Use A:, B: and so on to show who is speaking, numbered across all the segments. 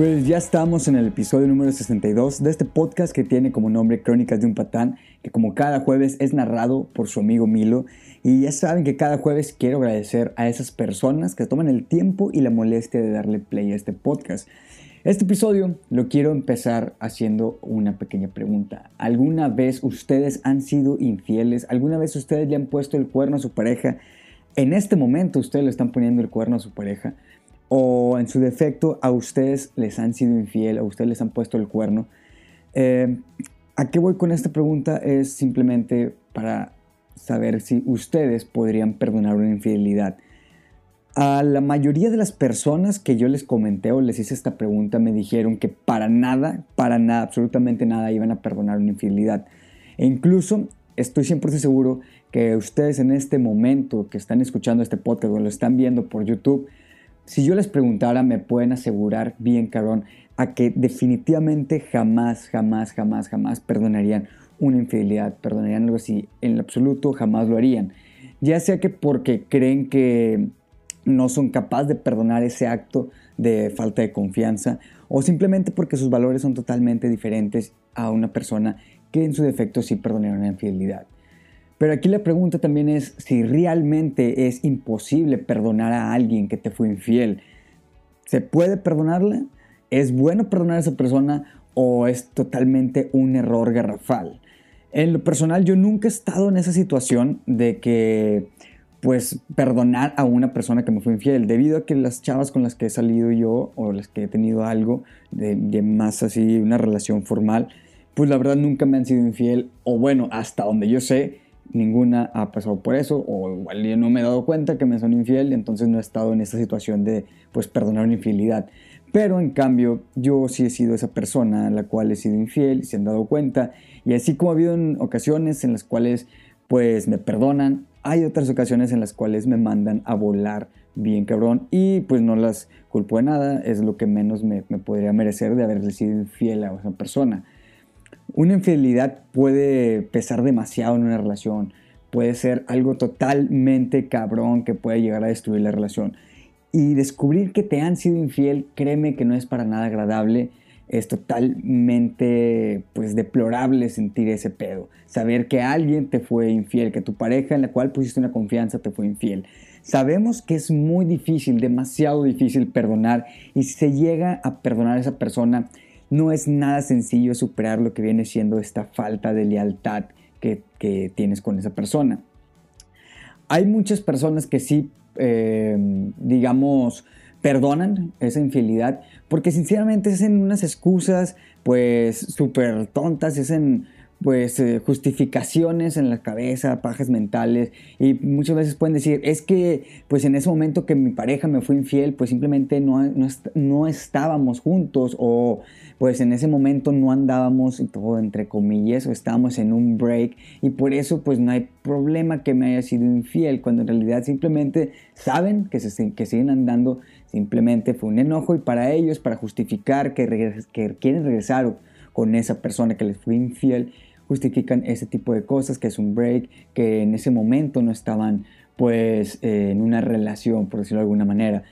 A: Pues ya estamos en el episodio número 62 de este podcast que tiene como nombre Crónicas de un Patán, que como cada jueves es narrado por su amigo Milo. Y ya saben que cada jueves quiero agradecer a esas personas que toman el tiempo y la molestia de darle play a este podcast. Este episodio lo quiero empezar haciendo una pequeña pregunta. ¿Alguna vez ustedes han sido infieles? ¿Alguna vez ustedes le han puesto el cuerno a su pareja? En este momento ustedes le están poniendo el cuerno a su pareja o en su defecto a ustedes les han sido infiel, a ustedes les han puesto el cuerno. Eh, ¿A qué voy con esta pregunta? Es simplemente para saber si ustedes podrían perdonar una infidelidad. A la mayoría de las personas que yo les comenté o les hice esta pregunta me dijeron que para nada, para nada, absolutamente nada iban a perdonar una infidelidad. E incluso estoy siempre seguro que ustedes en este momento que están escuchando este podcast o lo están viendo por YouTube, si yo les preguntara, me pueden asegurar bien, cabrón, a que definitivamente jamás, jamás, jamás, jamás perdonarían una infidelidad, perdonarían algo así. En lo absoluto jamás lo harían. Ya sea que porque creen que no son capaces de perdonar ese acto de falta de confianza o simplemente porque sus valores son totalmente diferentes a una persona que en su defecto sí perdonaría una infidelidad. Pero aquí la pregunta también es si realmente es imposible perdonar a alguien que te fue infiel. ¿Se puede perdonarle? ¿Es bueno perdonar a esa persona o es totalmente un error garrafal? En lo personal yo nunca he estado en esa situación de que pues perdonar a una persona que me fue infiel, debido a que las chavas con las que he salido yo o las que he tenido algo de, de más así, una relación formal, pues la verdad nunca me han sido infiel, o bueno, hasta donde yo sé, ninguna ha pasado por eso o igual yo no me he dado cuenta que me son infiel entonces no he estado en esta situación de pues perdonar una infidelidad. Pero en cambio yo sí he sido esa persona a la cual he sido infiel y se han dado cuenta. Y así como ha habido ocasiones en las cuales pues me perdonan hay otras ocasiones en las cuales me mandan a volar bien cabrón y pues no las culpo de nada es lo que menos me, me podría merecer de haberle sido infiel a esa persona una infidelidad puede pesar demasiado en una relación, puede ser algo totalmente cabrón que puede llegar a destruir la relación. Y descubrir que te han sido infiel, créeme que no es para nada agradable, es totalmente pues deplorable sentir ese pedo. Saber que alguien te fue infiel, que tu pareja en la cual pusiste una confianza te fue infiel. Sabemos que es muy difícil, demasiado difícil perdonar y si se llega a perdonar a esa persona, no es nada sencillo superar lo que viene siendo esta falta de lealtad que, tienes con esa persona. Hay muchas personas que sí, eh, digamos, perdonan esa infidelidad porque sinceramente es en unas excusas pues súper tontas, es en pues eh, justificaciones en la cabeza, pajas mentales y muchas veces pueden decir, es que pues en ese momento que mi pareja me fue infiel, pues simplemente no, no, estábamos juntos o pues en ese momento no andábamos y todo entre comillas o estábamos en un break y por eso pues no hay problema que me haya sido infiel cuando en realidad simplemente saben que, se, que siguen andando, simplemente fue un enojo y para ellos, para justificar que, que quieren regresar con esa persona que les fue infiel, justifican ese tipo de cosas, que es un break, que en ese momento no estaban pues eh, en una relación, por decirlo de alguna manera.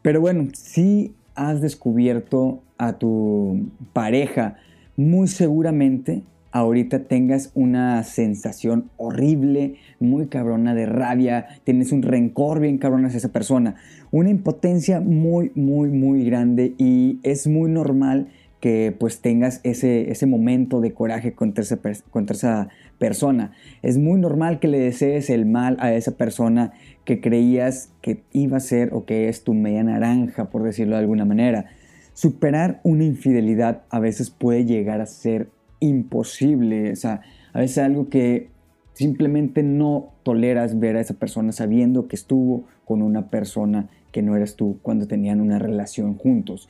A: Pero bueno, si has descubierto a tu pareja, muy seguramente ahorita tengas una sensación horrible, muy cabrona de rabia, tienes un rencor bien cabrón hacia esa persona, una impotencia muy, muy, muy grande y es muy normal que pues tengas ese, ese momento de coraje contra esa, contra esa persona. Es muy normal que le desees el mal a esa persona que creías que iba a ser o que es tu media naranja, por decirlo de alguna manera. Superar una infidelidad a veces puede llegar a ser imposible, o sea, a veces algo que simplemente no toleras ver a esa persona sabiendo que estuvo con una persona que no eres tú cuando tenían una relación juntos.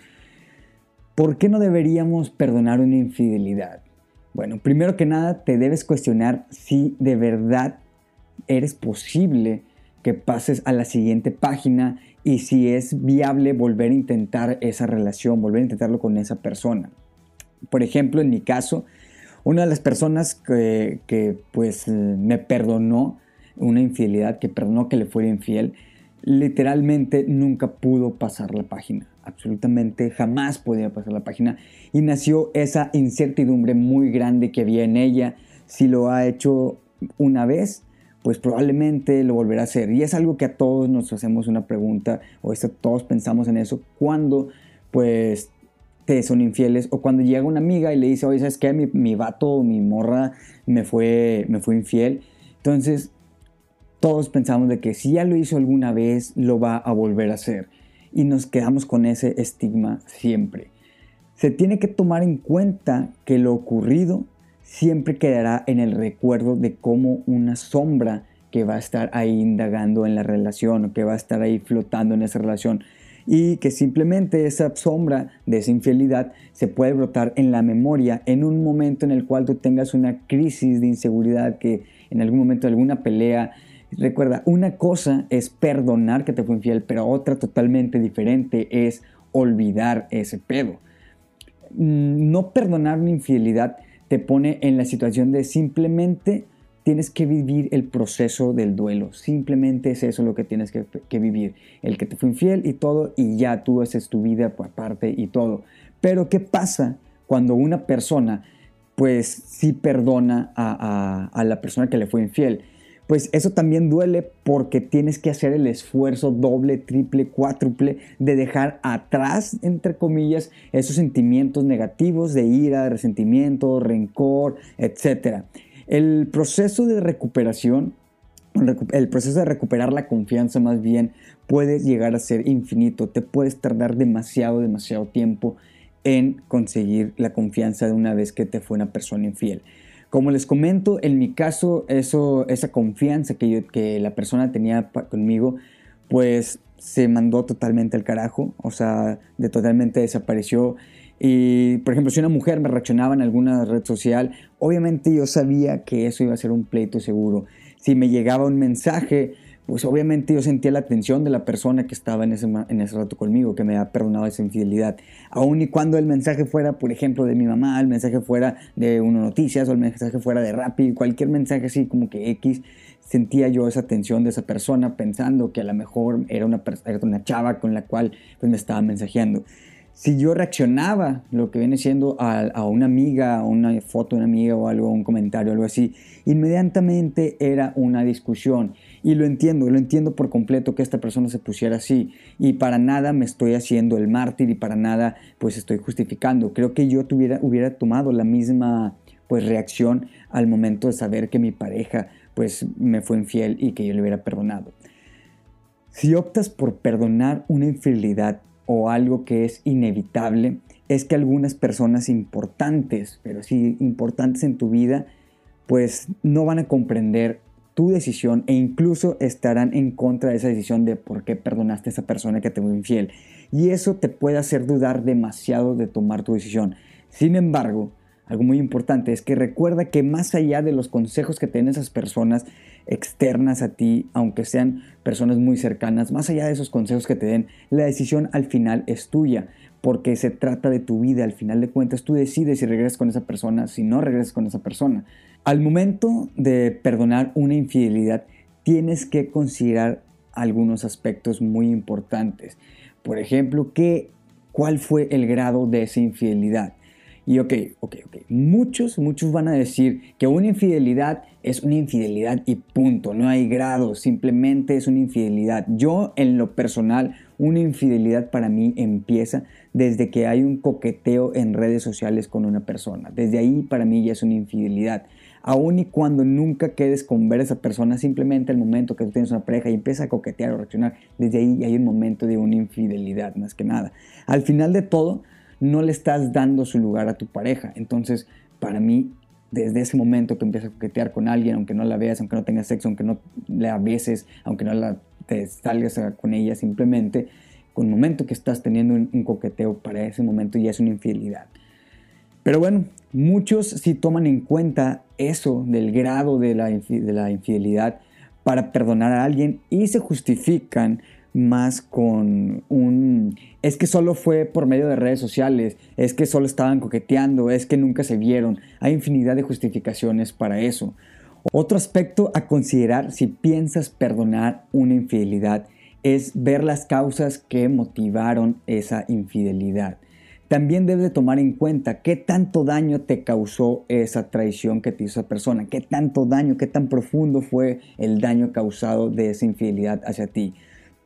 A: ¿Por qué no deberíamos perdonar una infidelidad? Bueno, primero que nada te debes cuestionar si de verdad eres posible que pases a la siguiente página y si es viable volver a intentar esa relación, volver a intentarlo con esa persona. Por ejemplo, en mi caso, una de las personas que, que pues me perdonó una infidelidad, que perdonó que le fuera infiel, literalmente nunca pudo pasar la página absolutamente jamás podía pasar la página y nació esa incertidumbre muy grande que había en ella. Si lo ha hecho una vez, pues probablemente lo volverá a hacer. Y es algo que a todos nos hacemos una pregunta, o todos pensamos en eso, cuando pues te son infieles, o cuando llega una amiga y le dice, oye, ¿sabes qué? Mi, mi vato, mi morra me fue, me fue infiel. Entonces, todos pensamos de que si ya lo hizo alguna vez, lo va a volver a hacer. Y nos quedamos con ese estigma siempre. Se tiene que tomar en cuenta que lo ocurrido siempre quedará en el recuerdo de cómo una sombra que va a estar ahí indagando en la relación o que va a estar ahí flotando en esa relación y que simplemente esa sombra de esa infidelidad se puede brotar en la memoria en un momento en el cual tú tengas una crisis de inseguridad que en algún momento alguna pelea recuerda una cosa es perdonar que te fue infiel pero otra totalmente diferente es olvidar ese pedo mm, no perdonar una infidelidad te pone en la situación de simplemente tienes que vivir el proceso del duelo. Simplemente es eso lo que tienes que, vivir. El que te fue infiel y todo, y ya tú haces tu vida aparte y todo. Pero ¿qué pasa cuando una persona, pues sí perdona a la persona que le fue infiel? Pues eso también duele porque tienes que hacer el esfuerzo doble, triple, cuádruple de dejar atrás, entre comillas, esos sentimientos negativos de ira, resentimiento, rencor, etc. El proceso de recuperación, el proceso de recuperar la confianza más bien, puede llegar a ser infinito. Te puedes tardar demasiado, demasiado tiempo en conseguir la confianza de una vez que te fue una persona infiel. Como les comento, en mi caso, eso, esa confianza que, que la persona tenía conmigo, pues se mandó totalmente al carajo, o sea, de totalmente desapareció. Y, por ejemplo, si una mujer me reaccionaba en alguna red social, obviamente yo sabía que eso iba a ser un pleito seguro. Si me llegaba un mensaje, pues obviamente yo sentía la atención de la persona que estaba en ese, en ese rato conmigo, que me ha perdonado esa infidelidad. Aun y cuando el mensaje fuera, por ejemplo, de mi mamá, el mensaje fuera de Uno Noticias o el mensaje fuera de Rappi, cualquier mensaje así como que X, sentía yo esa atención de esa persona pensando que a lo mejor era una, era una chava con la cual pues, me estaba mensajeando si yo reaccionaba lo que viene siendo a, una amiga, a una foto de una amiga o algo, un comentario, algo así, inmediatamente era una discusión. Y lo entiendo, lo entiendo por completo que esta persona se pusiera así. Y para nada me estoy haciendo el mártir y para nada pues estoy justificando. Creo que yo tuviera, hubiera tomado la misma pues reacción al momento de saber que mi pareja pues me fue infiel y que yo le hubiera perdonado. Si optas por perdonar una infidelidad o algo que es inevitable es que algunas personas importantes, pero sí importantes en tu vida, pues no van a comprender tu decisión e incluso estarán en contra de esa decisión de por qué perdonaste a esa persona que te fue infiel. Y eso te puede hacer dudar demasiado de tomar tu decisión. Sin embargo, algo muy importante es que recuerda que más allá de los consejos que tienen esas personas externas a ti, aunque sean personas muy cercanas, más allá de esos consejos que te den, la decisión al final es tuya, porque se trata de tu vida, al final de cuentas tú decides si regresas con esa persona, si no regresas con esa persona. Al momento de perdonar una infidelidad, tienes que considerar algunos aspectos muy importantes. Por ejemplo, ¿qué, ¿cuál fue el grado de esa infidelidad? Y ok, ok, ok. Muchos, muchos van a decir que una infidelidad es una infidelidad y punto. No hay grado, simplemente es una infidelidad. Yo, en lo personal, una infidelidad para mí empieza desde que hay un coqueteo en redes sociales con una persona. Desde ahí para mí ya es una infidelidad. Aún y cuando nunca quedes con ver a esa persona, simplemente el momento que tú tienes una pareja y empiezas a coquetear o reaccionar, desde ahí hay un momento de una infidelidad, más que nada. Al final de todo, no le estás dando su lugar a tu pareja. Entonces, para mí, desde ese momento que empiezas a coquetear con alguien, aunque no la veas, aunque no tengas sexo, aunque no la beses, aunque no la, te salgas con ella, simplemente, con el momento que estás teniendo un, coqueteo, para ese momento ya es una infidelidad. Pero bueno, muchos sí toman en cuenta eso del grado de la, de la infidelidad para perdonar a alguien y se justifican más con un... Es que solo fue por medio de redes sociales, es que solo estaban coqueteando, es que nunca se vieron. Hay infinidad de justificaciones para eso. Otro aspecto a considerar si piensas perdonar una infidelidad es ver las causas que motivaron esa infidelidad. También debes de tomar en cuenta qué tanto daño te causó esa traición que te hizo esa persona, qué tanto daño, qué tan profundo fue el daño causado de esa infidelidad hacia ti.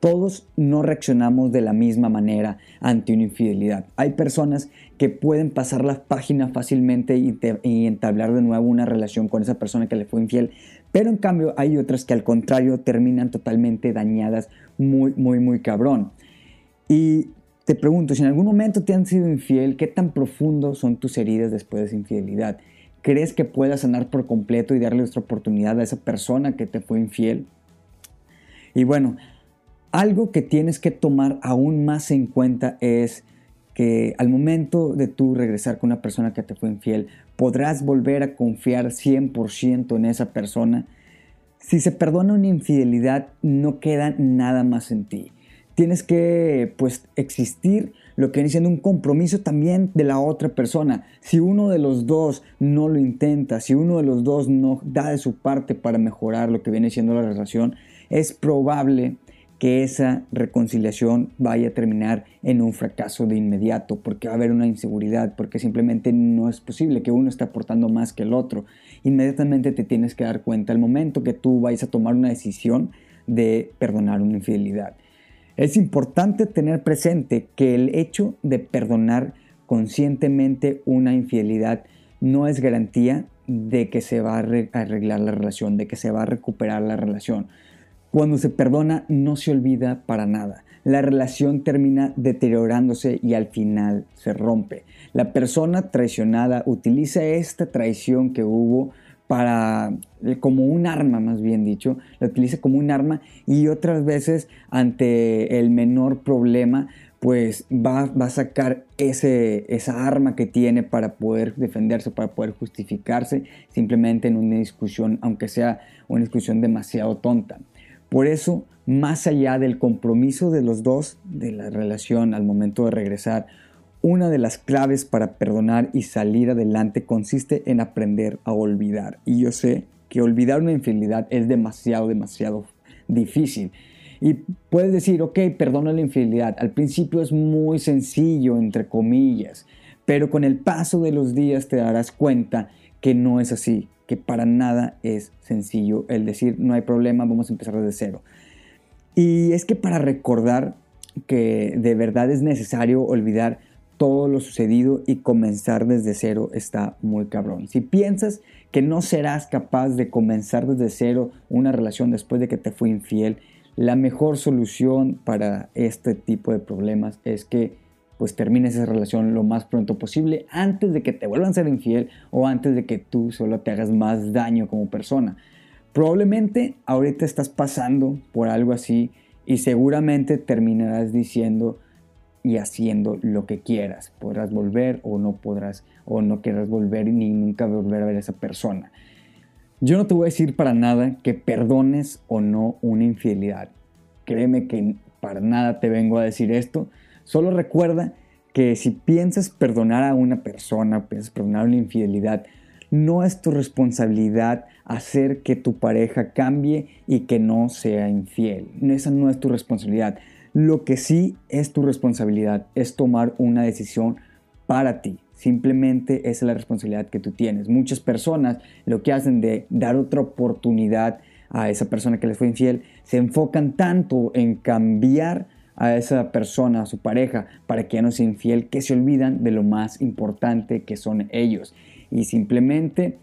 A: Todos no reaccionamos de la misma manera ante una infidelidad. Hay personas que pueden pasar la página fácilmente y, y, entablar de nuevo una relación con esa persona que le fue infiel, pero en cambio hay otras que al contrario terminan totalmente dañadas, muy, muy, muy cabrón. Y te pregunto, si en algún momento te han sido infiel, ¿qué tan profundo son tus heridas después de esa infidelidad? ¿Crees que puedas sanar por completo y darle otra oportunidad a esa persona que te fue infiel? Y bueno, algo que tienes que tomar aún más en cuenta es que al momento de tú regresar con una persona que te fue infiel, podrás volver a confiar 100% en esa persona. Si se perdona una infidelidad, no queda nada más en ti. Tienes que pues existir lo que viene siendo un compromiso también de la otra persona. Si uno de los dos no lo intenta, si uno de los dos no da de su parte para mejorar lo que viene siendo la relación, es probable que esa reconciliación vaya a terminar en un fracaso de inmediato, porque va a haber una inseguridad, porque simplemente no es posible que uno esté aportando más que el otro. Inmediatamente te tienes que dar cuenta al momento que tú vayas a tomar una decisión de perdonar una infidelidad. Es importante tener presente que el hecho de perdonar conscientemente una infidelidad no es garantía de que se va a arreglar la relación, de que se va a recuperar la relación. Cuando se perdona no se olvida para nada. La relación termina deteriorándose y al final se rompe. La persona traicionada utiliza esta traición que hubo para eh, como un arma, más bien dicho, la utiliza como un arma y otras veces ante el menor problema pues va, va, a sacar ese, esa arma que tiene para poder defenderse, para poder justificarse, simplemente en una discusión, aunque sea una discusión demasiado tonta. Por eso, más allá del compromiso de los dos de la relación al momento de regresar, una de las claves para perdonar y salir adelante consiste en aprender a olvidar. Y yo sé que olvidar una infidelidad es demasiado, demasiado difícil. Y puedes decir, ok, perdona la infidelidad. Al principio es muy sencillo, entre comillas, pero con el paso de los días te darás cuenta que no es así, que para nada es sencillo el decir no hay problema, vamos a empezar desde cero. Y es que para recordar que de verdad es necesario olvidar todo lo sucedido y comenzar desde cero está muy cabrón. Si piensas que no serás capaz de comenzar desde cero una relación después de que te fue infiel, la mejor solución para este tipo de problemas es que pues termines esa relación lo más pronto posible antes de que te vuelvan a ser infiel o antes de que tú solo te hagas más daño como persona. Probablemente ahorita estás pasando por algo así y seguramente terminarás diciendo y haciendo lo que quieras. Podrás volver o no podrás o no querrás volver ni nunca volver a ver a esa persona. Yo no te voy a decir para nada que perdones o no una infidelidad. Créeme que para nada te vengo a decir esto Solo recuerda que si piensas perdonar a una persona, piensas perdonar una infidelidad, no es tu responsabilidad hacer que tu pareja cambie y que no sea infiel. Esa no es tu responsabilidad. Lo que sí es tu responsabilidad es tomar una decisión para ti. Simplemente esa es la responsabilidad que tú tienes. Muchas personas lo que hacen de dar otra oportunidad a esa persona que les fue infiel, se enfocan tanto en cambiar a esa persona, a su pareja, para que ya no sea infiel, que se olvidan de lo más importante que son ellos. Y simplemente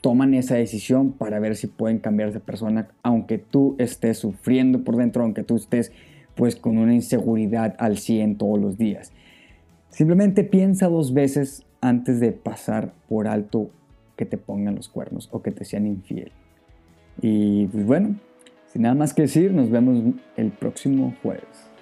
A: toman esa decisión para ver si pueden cambiar esa persona, aunque tú estés sufriendo por dentro, aunque tú estés pues con una inseguridad al 100 todos los días. Simplemente piensa dos veces antes de pasar por alto que te pongan los cuernos o que te sean infiel. Y pues bueno, sin nada más que decir, nos vemos el próximo jueves.